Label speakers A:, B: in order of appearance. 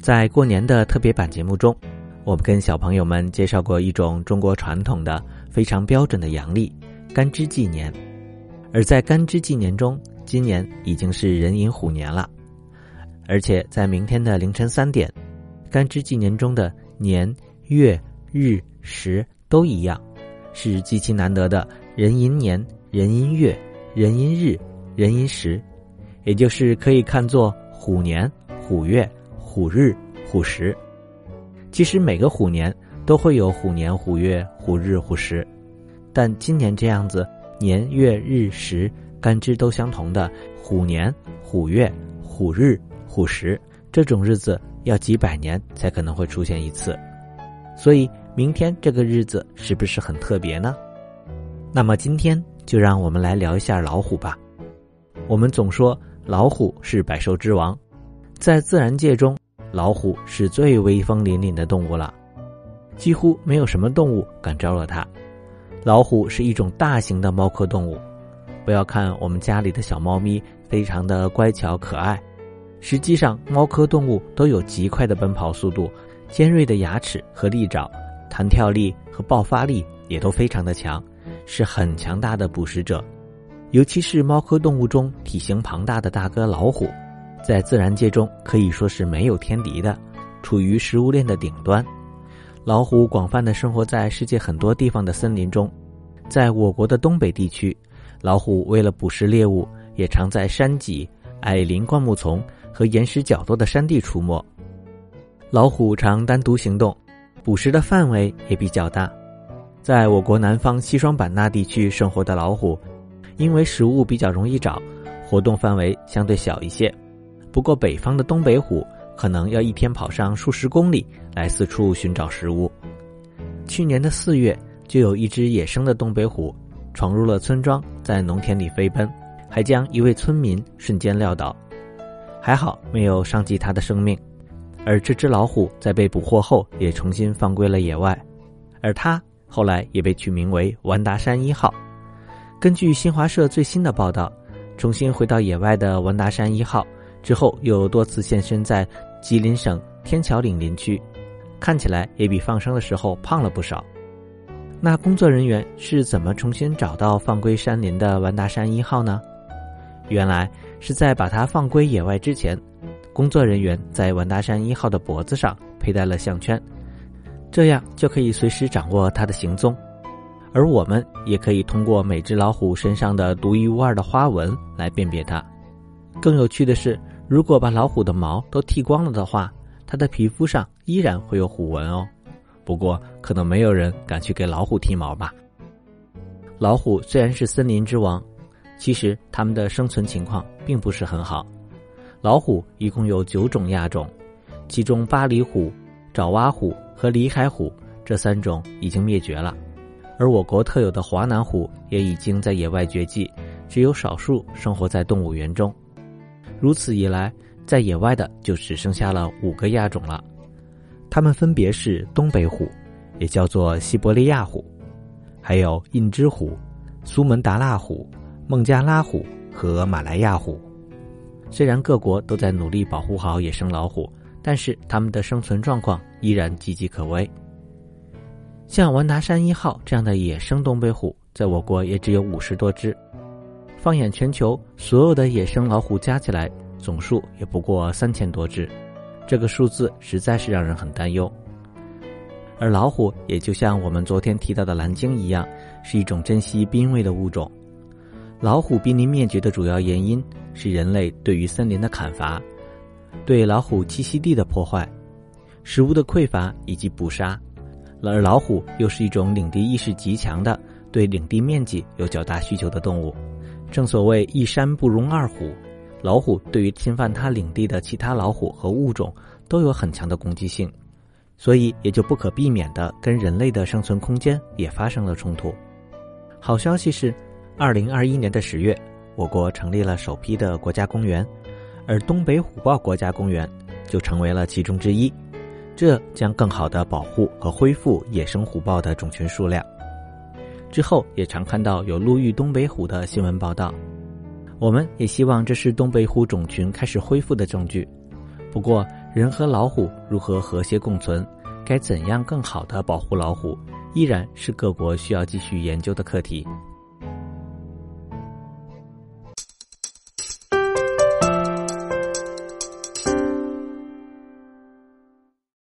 A: 在过年的特别版节目中，我们跟小朋友们介绍过一种中国传统的非常标准的阳历——干支纪年。而在干支纪年中，今年已经是壬寅虎年了，而且在明天的凌晨三点，干支纪年中的年、月、日、时都一样，是极其难得的壬寅年、壬寅月、壬寅日、壬寅时，也就是可以看作虎年、虎月。虎日、虎时，其实每个虎年都会有虎年、虎月、虎日、虎时，但今年这样子年月日时干支都相同的虎年、虎月、虎日、虎时这种日子，要几百年才可能会出现一次。所以明天这个日子是不是很特别呢？那么今天就让我们来聊一下老虎吧。我们总说老虎是百兽之王，在自然界中。老虎是最威风凛凛的动物了，几乎没有什么动物敢招惹它。老虎是一种大型的猫科动物，不要看我们家里的小猫咪非常的乖巧可爱，实际上猫科动物都有极快的奔跑速度、尖锐的牙齿和利爪，弹跳力和爆发力也都非常的强，是很强大的捕食者。尤其是猫科动物中体型庞大的大哥老虎。在自然界中可以说是没有天敌的，处于食物链的顶端。老虎广泛的生活在世界很多地方的森林中，在我国的东北地区，老虎为了捕食猎物，也常在山脊、矮林灌木丛和岩石较多的山地出没。老虎常单独行动，捕食的范围也比较大。在我国南方西双版纳地区生活的老虎，因为食物比较容易找，活动范围相对小一些。不过，北方的东北虎可能要一天跑上数十公里来四处寻找食物。去年的四月，就有一只野生的东北虎闯入了村庄，在农田里飞奔，还将一位村民瞬间撂倒，还好没有伤及他的生命。而这只老虎在被捕获后，也重新放归了野外，而它后来也被取名为“完达山一号”。根据新华社最新的报道，重新回到野外的“完达山一号”。之后又多次现身在吉林省天桥岭林区，看起来也比放生的时候胖了不少。那工作人员是怎么重新找到放归山林的完达山一号呢？原来是在把它放归野外之前，工作人员在完达山一号的脖子上佩戴了项圈，这样就可以随时掌握它的行踪。而我们也可以通过每只老虎身上的独一无二的花纹来辨别它。更有趣的是，如果把老虎的毛都剃光了的话，它的皮肤上依然会有虎纹哦。不过，可能没有人敢去给老虎剃毛吧。老虎虽然是森林之王，其实它们的生存情况并不是很好。老虎一共有九种亚种，其中巴厘虎、爪哇虎和里海虎这三种已经灭绝了，而我国特有的华南虎也已经在野外绝迹，只有少数生活在动物园中。如此一来，在野外的就只剩下了五个亚种了，它们分别是东北虎，也叫做西伯利亚虎，还有印支虎、苏门答腊虎、孟加拉虎和马来亚虎。虽然各国都在努力保护好野生老虎，但是它们的生存状况依然岌岌可危。像完达山一号这样的野生东北虎，在我国也只有五十多只。放眼全球，所有的野生老虎加起来总数也不过三千多只，这个数字实在是让人很担忧。而老虎也就像我们昨天提到的蓝鲸一样，是一种珍稀濒危的物种。老虎濒临灭绝的主要原因是人类对于森林的砍伐、对老虎栖息地的破坏、食物的匮乏以及捕杀。而老虎又是一种领地意识极强的、对领地面积有较大需求的动物。正所谓一山不容二虎，老虎对于侵犯它领地的其他老虎和物种都有很强的攻击性，所以也就不可避免的跟人类的生存空间也发生了冲突。好消息是，二零二一年的十月，我国成立了首批的国家公园，而东北虎豹国家公园就成为了其中之一，这将更好的保护和恢复野生虎豹的种群数量。之后也常看到有路遇东北虎的新闻报道，我们也希望这是东北虎种群开始恢复的证据。不过，人和老虎如何和谐共存？该怎样更好的保护老虎？依然是各国需要继续研究的课题。